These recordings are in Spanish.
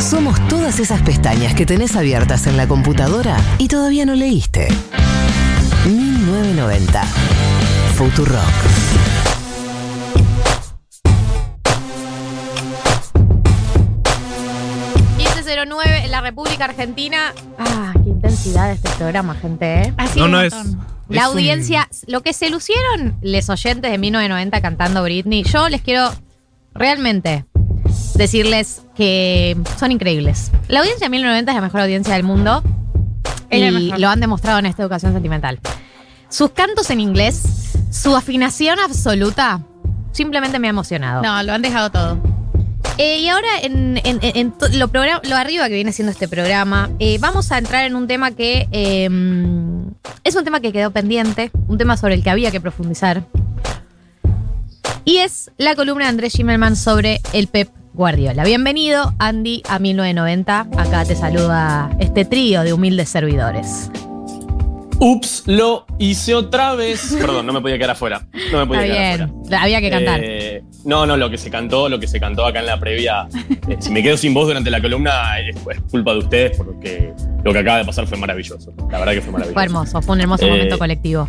Somos todas esas pestañas que tenés abiertas en la computadora y todavía no leíste. 1990. Futurock. 1509 en la República Argentina. Ah, qué intensidad de este programa, gente, ¿eh? Así No, no es. La es un- audiencia, lo que se lucieron les oyentes de 1990 cantando Britney, yo les quiero realmente decirles que son increíbles. La audiencia de 1990 es la mejor audiencia del mundo Es y mejor. lo han demostrado en esta educación sentimental. Sus cantos en inglés, su afinación absoluta, simplemente me ha emocionado. No, lo han dejado todo. Eh, y ahora en, en- en- en to- lo, arriba que viene siendo este programa, eh, vamos a entrar en un tema que eh, es un tema que quedó pendiente, un tema sobre el que había que profundizar. Y es la columna de Andrés Schimmelman sobre el Pep Guardiola. Bienvenido, Andy, a 1990. Acá te saluda este trío de humildes servidores. Ups, lo hice otra vez. Perdón, no me podía quedar afuera. No me podía Está quedar bien, afuera. había que cantar. Eh, no, no, lo que se cantó, lo que se cantó acá en la previa. eh, si me quedo sin voz durante la columna, es, es culpa de ustedes porque lo que acaba de pasar fue maravilloso. La verdad que fue maravilloso. Fue hermoso, fue un hermoso Eh, momento colectivo.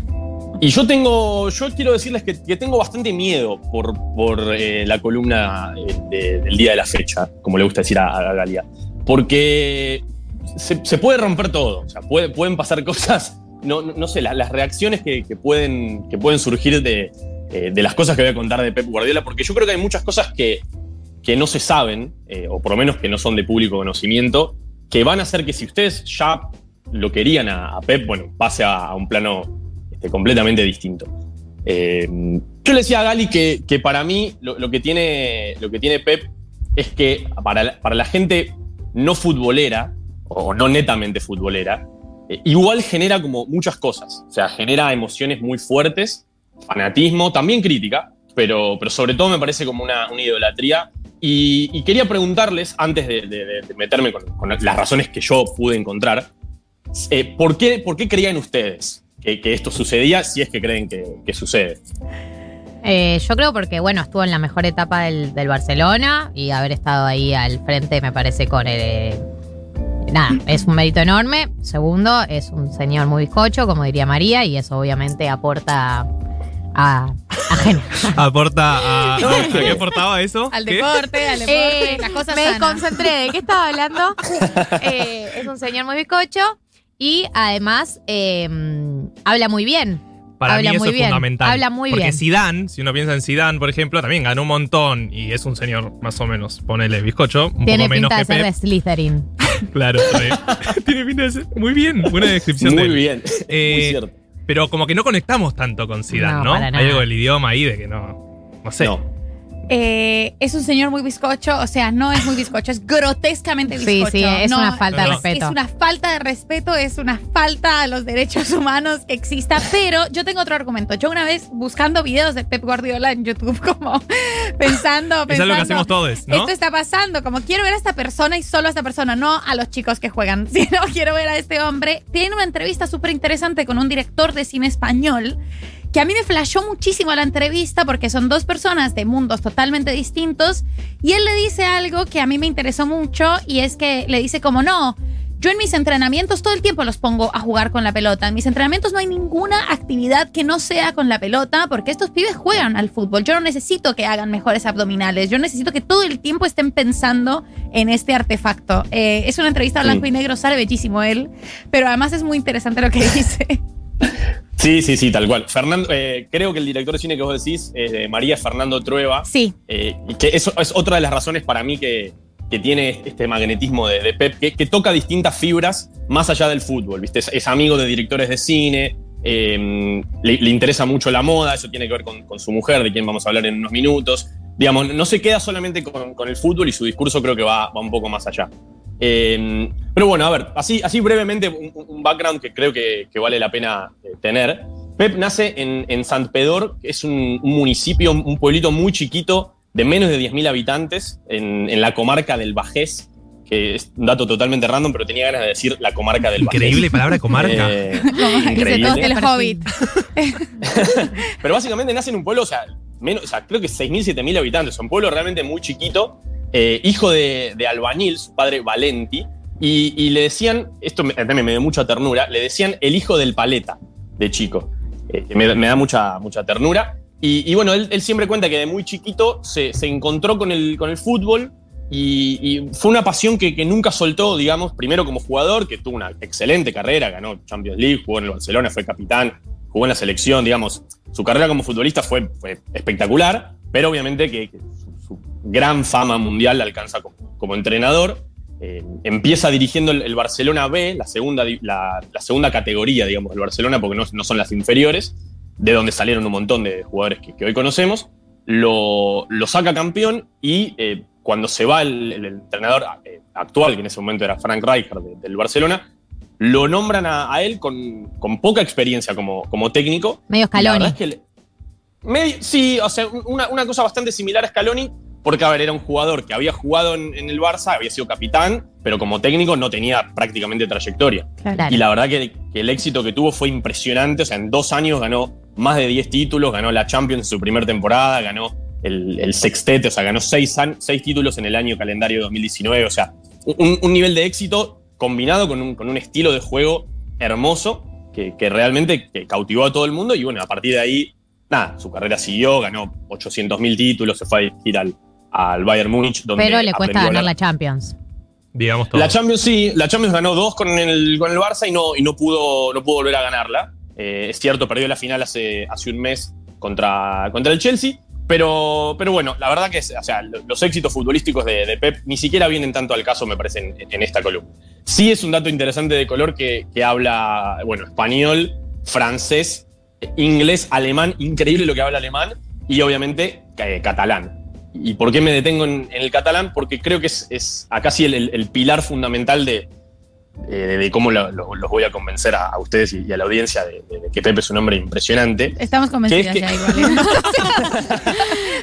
Y yo tengo, yo quiero decirles que, tengo bastante miedo por, por eh, la columna eh, de- del día de la fecha, como le gusta decir a, a Galia. Porque se, puede romper todo, o sea, puede- pueden pasar cosas, no, no, sé, la- las reacciones que, pueden, que pueden surgir de, eh, de las cosas que voy a contar de Pep Guardiola, porque yo creo que hay muchas cosas que, que no se saben, o por lo menos que no son de público conocimiento, que van a hacer que si ustedes ya lo querían a, Pep, bueno, pase a un plano este, completamente distinto. Eh, yo le decía a Gali que, para mí lo, que tiene, lo que tiene Pep es que para la, para la gente no futbolera, o no netamente futbolera, eh, igual genera como muchas cosas. O sea, genera emociones muy fuertes, fanatismo, también crítica, pero, pero sobre todo me parece como una, una idolatría. Y, quería preguntarles, antes de, meterme con, con las razones que yo pude encontrar, eh, ¿por, qué, ¿por qué creían ustedes que, que esto sucedía si es que creen que, que sucede? Eh, yo creo porque, bueno, estuvo en la mejor etapa del, del Barcelona y haber estado ahí al frente me parece con el... eh, nada, es un mérito enorme. Segundo, es un señor muy bizcocho, como diría María, y eso obviamente aporta a. Aporta a. ¿A qué aportaba eso? Al ¿Qué? deporte, al deporte, Eh, las cosas me sanas. concentré. ¿De qué estaba hablando? Eh, es un señor muy bizcocho y además eh, habla muy bien. Para Habla mí eso muy es bien, fundamental. habla muy Porque bien. Zidane, si uno piensa en Zidane, por ejemplo, también ganó un montón y es un señor más o menos, ponele bizcocho, un Tiene poco menos pinta de ser de. Slytherin. Claro, tiene pinta de ser muy bien, buena descripción de Muy él. bien, Eh, muy cierto. Pero como que no conectamos tanto con Zidane, No, ¿no? para Hay algo del idioma ahí de que no. No sé. No. Eh, es un señor muy bizcocho, o sea, no es muy bizcocho, es grotescamente Sí, bizcocho. sí, es No, una falta de respeto. Es una falta de respeto, es una falta a los derechos humanos que exista. Pero yo tengo otro argumento. Yo una vez buscando videos de Pep Guardiola en YouTube, como pensando, Es pensando. algo que hacemos todos, ¿no? Esto está pasando, como quiero ver a esta persona y solo a esta persona, no a los chicos que juegan, sino quiero ver a este hombre. Tiene una entrevista súper interesante con un director de cine español que a mí me flashó muchísimo la entrevista porque son dos personas de mundos totalmente distintos y él le dice algo que a mí me interesó mucho y es que le dice como no, yo en mis entrenamientos todo el tiempo los pongo a jugar con la pelota. En mis entrenamientos no hay ninguna actividad que no sea con la pelota porque estos pibes juegan al fútbol. Yo no necesito que hagan mejores abdominales. Yo necesito que todo el tiempo estén pensando en este artefacto. Eh, es una entrevista blanco Sí. y negro, sale bellísimo él, pero además es muy interesante lo que dice. Sí, sí, sí, tal cual. Fernando, eh, creo que el director de cine que vos decís es de María Fernando Trueba. Sí, eh, que eso es otra de las razones para mí que, que tiene este magnetismo de, de Pep, que, que toca distintas fibras más allá del fútbol. ¿viste? Es, es amigo de directores de cine, eh, le, le interesa mucho la moda, eso tiene que ver con, con su mujer, de quien vamos a hablar en unos minutos. Digamos, no se queda solamente con, con el fútbol y su discurso creo que va, va un poco más allá. Eh, pero bueno, a ver, así, así brevemente un, un background que creo que, que vale la pena eh, tener. Pep nace en, en Sant Pedor, que es un, un municipio, un pueblito muy chiquito de menos de 10.000 habitantes en, en la comarca del Bajés, que es un dato totalmente random, pero tenía ganas de decir la comarca del Bajés. Increíble palabra comarca. Eh, Dice increíble. todo el hobbit. Pero básicamente nace en un pueblo, o sea, menos, o sea creo que 6.000, 7.000 habitantes. Es un pueblo realmente muy chiquito. eh, hijo de, de albañil, su padre Valenti, y, le decían, esto me, también me dio mucha ternura, le decían el hijo del paleta de chico. Eh, me, da mucha, mucha ternura. Y, bueno, él, él siempre cuenta que de muy chiquito se, se encontró con el, con el fútbol y, y fue una pasión que, que nunca soltó, digamos, primero como jugador, que tuvo una excelente carrera, ganó Champions League, jugó en el Barcelona, fue capitán, jugó en la selección, digamos, su carrera como futbolista fue, espectacular, pero obviamente que, su, gran fama mundial la alcanza como, entrenador. Eh, empieza dirigiendo el, el Barcelona B, la segunda, la, segunda categoría, digamos, del Barcelona, porque no, no son las inferiores, de donde salieron un montón de jugadores que, hoy conocemos. Lo, lo saca campeón y eh, cuando se va el, entrenador eh, actual, que en ese momento era Frank Rijkaard de- del Barcelona, lo nombran a, a él con, con poca experiencia como, como técnico. Medio Scaloni. verdad es que le- medio- sí, o sea, una, una cosa bastante similar a Scaloni, porque, a ver, era un jugador que había jugado en, en el Barça, había sido capitán, pero como técnico no tenía prácticamente trayectoria. Claro. Y la verdad que, que el éxito que tuvo fue impresionante. O sea, en dos años ganó más de 10 títulos, ganó la Champions en su primera temporada, ganó el, el sextete, o sea, ganó seis, seis títulos en el año calendario 2019. O sea, un, un nivel de éxito combinado con un, con un estilo de juego hermoso que, que realmente que cautivó a todo el mundo. Y bueno, a partir de ahí, nada, su carrera siguió, ganó 800.000 títulos, se fue a dirigir al, al Bayern Múnich. Donde Pero le cuesta ganar la Champions. Digamos todo. la Champions sí, la Champions ganó dos con el, con el Barça y no, y no, pudo, no pudo volver a ganarla. Eh, es cierto, perdió la final hace, hace un mes contra, contra el Chelsea, pero, pero bueno, la verdad que es- o sea, lo- los éxitos futbolísticos de, de Pep ni siquiera vienen tanto al caso, me parece, en, en esta columna. Sí es un dato interesante de color que, que habla, bueno, español, francés, inglés, alemán, increíble lo que habla alemán, y obviamente eh, catalán. ¿Y por qué me detengo en, en el catalán? Porque creo que es, es acá sí el, el- el pilar fundamental de, eh, de, cómo lo- lo- los voy a convencer a, a ustedes y, y a la audiencia de, de que Pepe es un hombre impresionante. Estamos convencidas que- ya igual.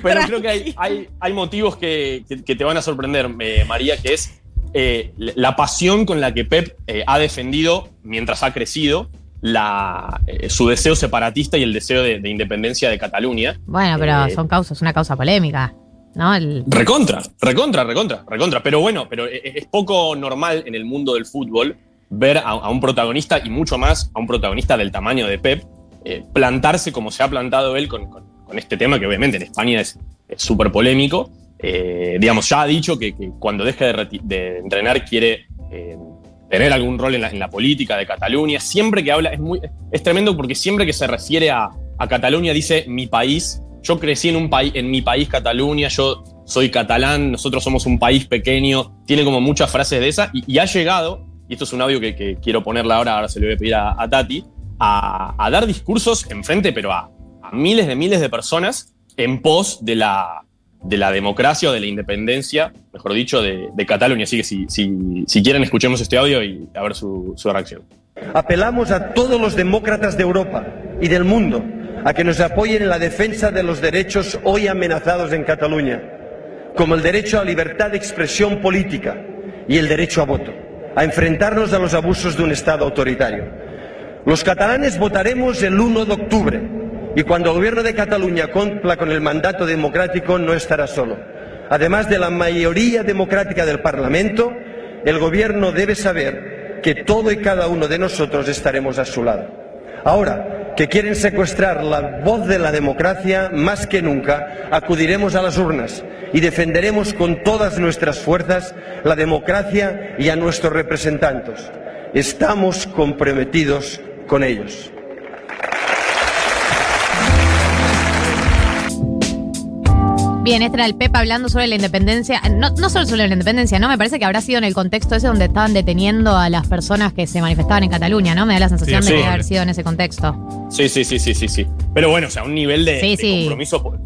Pero creo que hay, hay, hay motivos que, que- que te van a sorprender, eh, María, que es eh, la pasión con la que Pep eh, ha defendido, mientras ha crecido, la, eh, su deseo separatista y el deseo de, de independencia de Cataluña. Bueno, pero son causas, una causa polémica. ¿No? El- Recontra, recontra, recontra, recontra. Pero bueno, pero es poco normal en el mundo del fútbol ver a, a un protagonista y mucho más a un protagonista del tamaño de Pep plantarse como se ha plantado él con, con- con este tema que obviamente en España es es súper polémico. Eh, digamos, ya ha dicho que, cuando deje de, entrenar quiere eh, tener algún rol en la, política de Cataluña. Siempre que habla, es, tremendo porque siempre que se refiere a, a Cataluña dice mi país. Yo crecí en, un país, en mi país, Cataluña, yo soy catalán, nosotros somos un país pequeño. Tiene como muchas frases de esa y, ha llegado, y esto es un audio que, quiero ponerle ahora, ahora se lo voy a pedir a, Tati, a, a dar discursos enfrente, pero a, a miles de miles de personas en pos de la, de la democracia o de la independencia, mejor dicho, de, Cataluña. Así que si quieren, escuchemos este audio y a ver su, su reacción. Apelamos a todos los demócratas de Europa y del mundo a que nos apoyen en la defensa de los derechos hoy amenazados en Cataluña, como el derecho a libertad de expresión política y el derecho a voto, a enfrentarnos a los abusos de un Estado autoritario. Los catalanes votaremos el 1 de octubre y cuando el gobierno de Cataluña cumpla con el mandato democrático no estará solo. Además de la mayoría democrática del Parlamento, el gobierno debe saber que todo y cada uno de nosotros estaremos a su lado. Ahora que quieren secuestrar la voz de la democracia, más que nunca acudiremos a las urnas y defenderemos con todas nuestras fuerzas la democracia y a nuestros representantes. Estamos comprometidos con ellos. Bien, este era el Pep hablando sobre la independencia. No, no solo sobre la independencia, ¿no? Me parece que habrá sido en el contexto ese donde estaban deteniendo a las personas que se manifestaban en Cataluña, ¿no? Me da la sensación Sí, de sí. que haber sido en ese contexto. Sí, sí, sí, sí, sí, sí. Pero bueno, o sea, un nivel de, Sí, de sí. compromiso.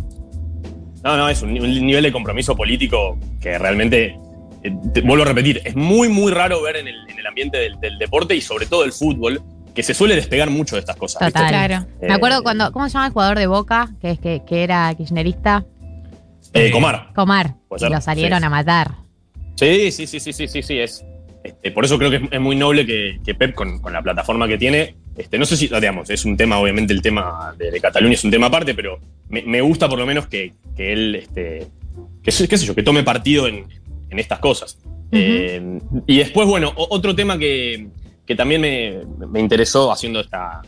No, no, es un, ni- un nivel de compromiso político que realmente, eh, te- vuelvo a repetir, es muy, muy raro ver en el, en el ambiente del, del deporte y sobre todo el fútbol, que se suele despegar mucho de estas cosas. ¿viste? Total. Claro. Me acuerdo Eh, cuando, ¿cómo se llama el jugador de Boca? Que es que, que era kirchnerista. Eh, Comar. Comar. Y lo salieron sí. a matar. Sí, sí, sí, sí, sí, sí, sí, es. este, por eso creo que es, es muy noble que, que Pep, con, con la plataforma que tiene, este, no sé si, digamos, es un tema, obviamente el tema de, de Cataluña es un tema aparte, pero me, me gusta por lo menos que, que él este, que, qué sé yo, que tome partido en, en estas cosas. Eh, y después, bueno, otro tema que, que también me, me interesó haciendo esta,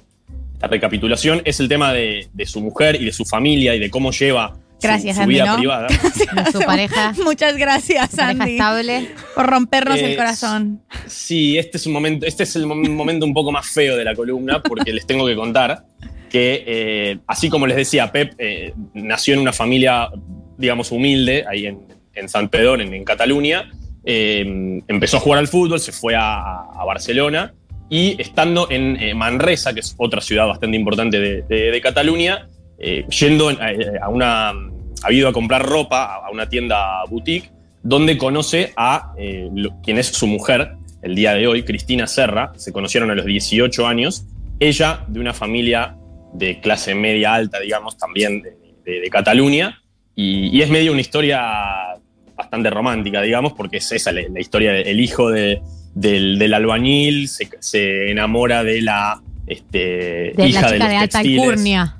esta recapitulación es el tema de, de su mujer y de su familia y de cómo lleva Gracias, su, Andy, vida ¿no? privada. De su pareja, Muchas gracias, pareja Andy, estable. por rompernos el Eh, corazón. Sí, este es un momento, este es el mom- momento un poco más feo de la columna, porque les tengo que contar que, eh, así como les decía, Pep eh, nació en una familia, digamos, humilde, ahí en, en San Pedro, en, en Cataluña. Eh, empezó a jugar al fútbol, se fue a, a Barcelona y estando en eh, Manresa, que es otra ciudad bastante importante de, de- de Cataluña, eh, yendo en- a, una. ha ido a comprar ropa a- una tienda boutique donde conoce a eh, lo- quien es su mujer el día de hoy, Cristina Serra. Se conocieron a los 18 años. Ella de una familia de clase media alta, digamos, también de, de- de Cataluña. Y, y es medio una historia bastante romántica, digamos, porque es esa la, la historia del hijo de- del, del albañil, se, se enamora de la este, De hija la de chica los de alta alcurnia.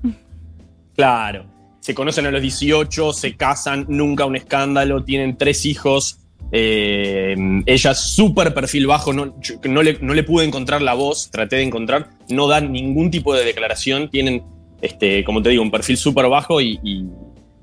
Claro. Se conocen a los 18, se casan, nunca un escándalo, tienen tres hijos. eh, ella súper perfil bajo, no, le, no le pude encontrar la voz, traté de encontrar, no dan ningún tipo de declaración, tienen, este, como te digo, un perfil súper bajo y, y-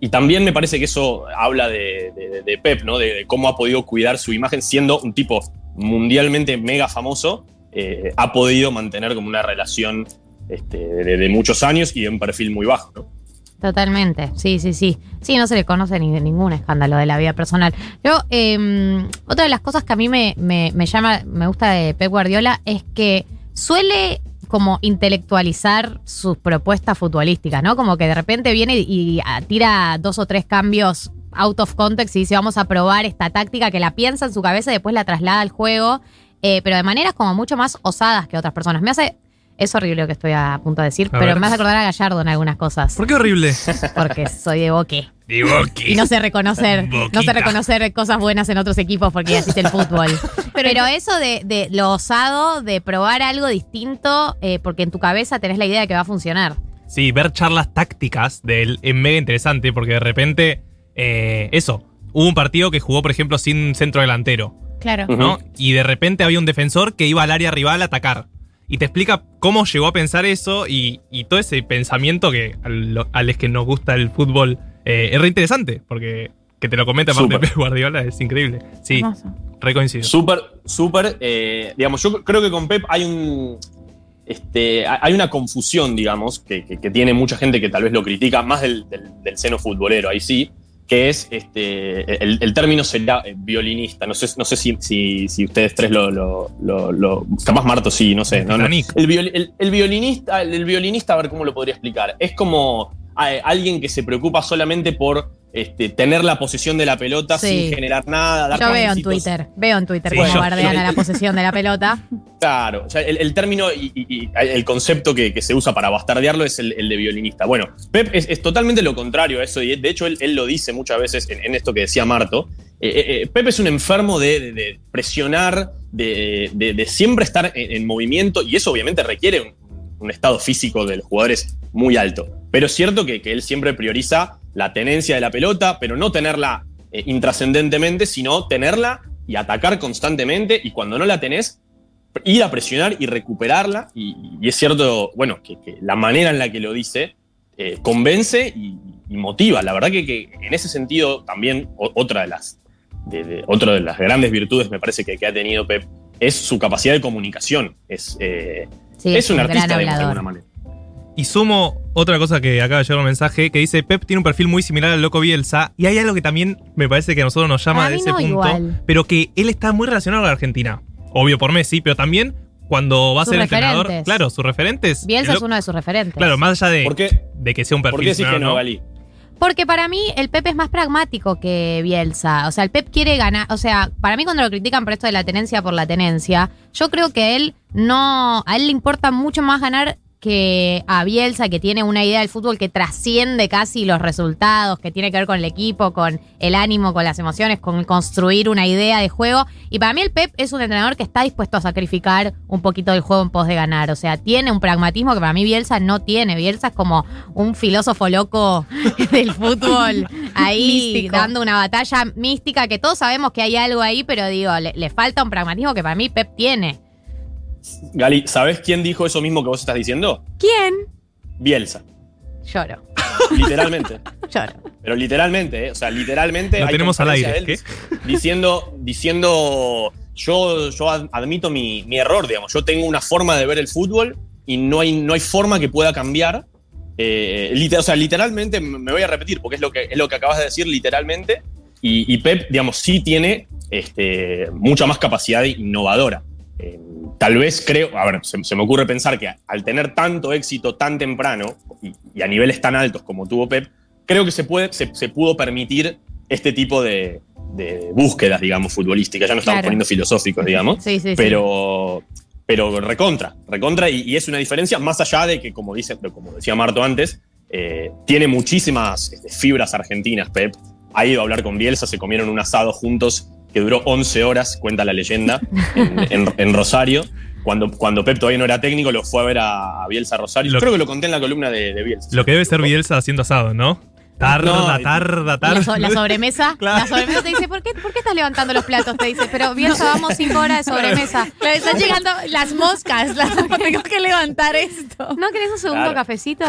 y también me parece que eso habla de, de- de Pep, ¿no? De, de cómo ha podido cuidar su imagen siendo un tipo mundialmente mega famoso, eh, ha podido mantener como una relación este, de, de muchos años y de un perfil muy bajo, ¿no? Totalmente, sí, sí, sí. Sí, no se le conoce ni ningún escándalo de la vida personal. Yo, eh, otra de las cosas que a mí me, me- me llama, me gusta de Pep Guardiola es que suele como intelectualizar sus propuestas futbolísticas, ¿no? Como que de repente viene y, tira dos o tres cambios out of context y dice vamos a probar esta táctica que la piensa en su cabeza y después la traslada al juego, eh, pero de maneras como mucho más osadas que otras personas. Me hace... Es horrible lo que estoy a punto de decir, A pero ver. me hace acordar a Gallardo en algunas cosas ¿Por qué horrible? porque soy de boque. Digo Y no sé reconocer, no sé reconocer cosas buenas en otros equipos porque así es el fútbol. Pero, eso de, de lo osado, de probar algo distinto, eh, porque en tu cabeza tenés la idea de que va a funcionar. Sí, ver charlas tácticas de él es mega interesante porque de repente, eh, eso, hubo un partido que jugó, por ejemplo, sin centro delantero, Claro. ¿no? Y de repente había un defensor que iba al área rival a atacar. Y te explica cómo llegó a pensar eso y, y todo ese pensamiento que a, lo- a los que nos gusta el fútbol eh, es re interesante, porque que te lo comenta aparte. Pep Guardiola es increíble. Sí, Hermoso. re coincido. Súper, súper. eh, digamos, yo creo que con Pep hay un. Este, hay una confusión, digamos, que, que- que tiene mucha gente que tal vez lo critica, más del, del- del seno futbolero, ahí sí, que es, este, el, el término sería eh, violinista. No sé, no sé si, si- si ustedes tres lo, lo- lo- lo- Capaz Marto sí, no sé. no. El, viol- el- el violinista, el, el violinista, a ver cómo lo podría explicar. Es como eh, alguien que se preocupa solamente por este, tener la posesión de la pelota Sí. sin generar nada. dar Yo veo en. Twitter, veo en Twitter Sí, cómo bardean a la posesión de la pelota. Claro, el, término y, el concepto que, se usa para bastardearlo es el, de violinista. Bueno, Pep es, totalmente lo contrario a eso, y de hecho él, lo dice muchas veces en, esto que decía Marto. Eh, eh, eh, Pep es un enfermo de, presionar, de, siempre estar en, en movimiento, y eso obviamente requiere un, estado físico de los jugadores muy alto. Pero es cierto que, él siempre prioriza la tenencia de la pelota, pero no tenerla intrascendentemente, sino tenerla y atacar constantemente, y cuando no la tenés, ir a presionar y recuperarla. Y, y es cierto, bueno, que, que la manera en la que lo dice eh, convence y, y motiva. La verdad que, que en ese sentido también o- otra de las, de, de- otra de las grandes virtudes me parece que, que ha tenido Pep es su capacidad de comunicación. Es, eh, Sí, es un artista gran digamos, de hablador. alguna manera. Y sumo otra cosa que acaba de llegar un mensaje que dice Pep tiene un perfil muy similar al loco Bielsa y hay algo que también me parece que a nosotros nos llama A de ese no punto, igual. pero que él está muy relacionado a la Argentina. Obvio por Messi, pero también cuando va a ser entrenador, claro, sus referentes. Bielsa el es uno de sus referentes. Claro, más allá de, ¿Por qué, de que sea un por perfil qué decís similar, que no, ¿no? Porque para mí el Pep es más pragmático que Bielsa. O sea, el Pep quiere ganar. O sea, para mí cuando lo critican por esto de la tenencia por la tenencia, yo creo que él no. A él le importa mucho más ganar que a Bielsa, que tiene una idea del fútbol que trasciende casi los resultados, que tiene que ver con el equipo, con el ánimo, con las emociones, con construir una idea de juego. Y para mí el Pep es un entrenador que está dispuesto a sacrificar un poquito del juego en pos de ganar. O sea, tiene un pragmatismo que para mí Bielsa no tiene. Bielsa es como un filósofo loco del fútbol ahí Místico. dando una batalla mística que todos sabemos que hay algo ahí, pero digo, le, le falta un pragmatismo que para mí Pep tiene. Gali, ¿sabes quién dijo eso mismo que vos estás diciendo? ¿Quién? Bielsa. Lloro, Literalmente. lloro. Pero literalmente, ¿eh? o sea, literalmente. Lo hay tenemos al aire, él Diciendo, diciendo yo, yo ad- admito mi, mi error, digamos. Yo tengo una forma de ver el fútbol y no hay, no hay forma que pueda cambiar. Eh, liter- o sea, literalmente me voy a repetir porque es lo que, es lo que acabas de decir, literalmente. Y, y Pep, digamos, sí tiene este, mucha más capacidad innovadora. Eh, tal vez creo, a ver, se, se me ocurre pensar que al tener tanto éxito tan temprano y, y a niveles tan altos como tuvo Pep, creo que se, puede, se, se pudo permitir este tipo de, de búsquedas, digamos, futbolísticas. Ya no estamos Claro. poniendo filosóficos, digamos. Sí, sí, sí. pero, pero recontra, recontra, y, y es una diferencia más allá de que, como, dice, como decía Marto antes, eh, tiene muchísimas este, fibras argentinas, Pep. Ha ido a hablar con Bielsa, se comieron un asado juntos que duró 11 horas, cuenta la leyenda, en, en- en Rosario. Cuando, cuando Pep todavía no era técnico, lo fue a ver a, Bielsa Rosario. Lo- Creo que lo conté en la columna de, de Bielsa. Lo que debe ser Bielsa haciendo asado, ¿no? Tarda, No, tarda, La, tarda. so- la sobremesa, Claro. la sobremesa te dice, ¿por qué, ¿por qué estás levantando los platos? Te dice, pero bien, vamos cinco horas de sobremesa. Le están llegando las moscas. las- tengo que levantar esto. ¿No querés un segundo Claro. cafecito?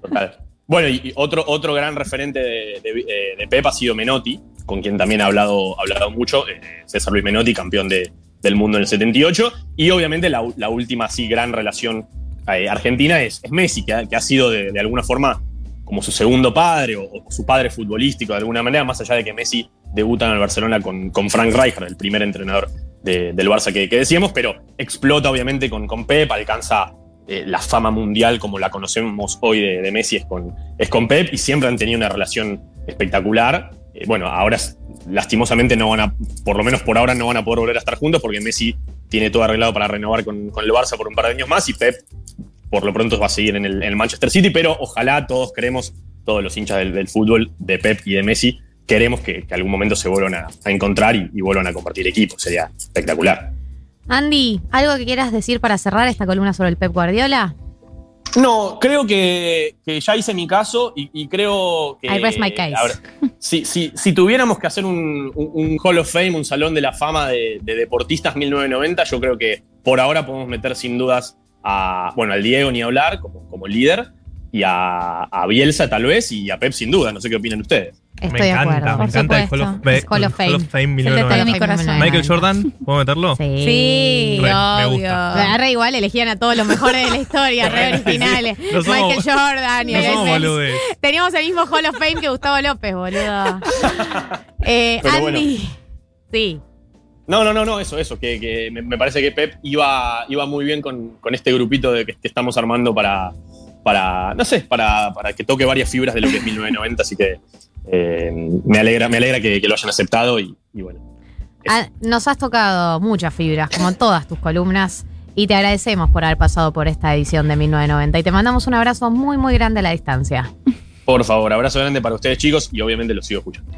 Total. Bueno, y otro, otro gran referente de, de, eh, de Pep ha sido Menotti, con quien también ha hablado, ha hablado mucho. eh, César Luis Menotti, campeón de- del mundo en el 78. Y obviamente la, la última así gran relación eh, argentina es, es Messi, que ha, que ha sido de, de alguna forma como su segundo padre o, o su padre futbolístico de alguna manera, más allá de que Messi debuta en el Barcelona con, con Frank Rijkaard, el primer entrenador de- del Barça que, que decíamos, pero explota obviamente con, con Pep, alcanza eh, la fama mundial como la conocemos hoy de, de Messi es con, es con Pep y siempre han tenido una relación espectacular. Eh, bueno, ahora lastimosamente no van a, por lo menos por ahora no van a poder volver a estar juntos porque Messi tiene todo arreglado para renovar con, el Barça por un par de años más y Pep por lo pronto va a seguir en el, Manchester City, pero ojalá todos queremos, todos los hinchas del, fútbol, de Pep y de Messi, queremos que, algún momento se vuelvan a, a encontrar y, y vuelvan a compartir equipo. Sería espectacular. Andy, ¿algo que quieras decir para cerrar esta columna sobre el Pep Guardiola? No, creo que, que ya hice mi caso y, y creo que. I rest my case. ver, si, si- si tuviéramos que hacer un, un- un Hall of Fame, un salón de la fama de, de deportistas 1990, yo creo que por ahora podemos meter sin dudas a. Bueno, al Diego ni hablar como, como líder y a, a Bielsa tal vez y a Pep sin duda. No sé qué opinan ustedes. Estoy me de acuerdo. me por encanta el Hall of, Hall Fame. Hall of Fame el 1990. detalle de mi corazón. Michael Jordan, ¿puedo meterlo? Sí. Sí, Re, me obvio. gusta. Igual, elegían a todos los mejores de la historia, re originales. No somos- Michael Jordan, No Messi. boludes. Teníamos el mismo Hall of Fame que Gustavo López, boludo. Eh, Andy. Sí. No, no, no, no, eso, eso, que, que me, me parece que Pep iba, iba muy bien con, con este grupito de que, que estamos armando para, para no sé, para, para que toque varias fibras de lo que es 1990, así que eh, me alegra, me alegra que, que lo hayan aceptado y, y bueno. Ah, Nos has tocado muchas fibras, como en todas tus columnas, y te agradecemos por haber pasado por esta edición de 1990. Y te mandamos un abrazo muy, muy grande a la distancia. Por favor, abrazo grande para ustedes chicos y obviamente los sigo escuchando.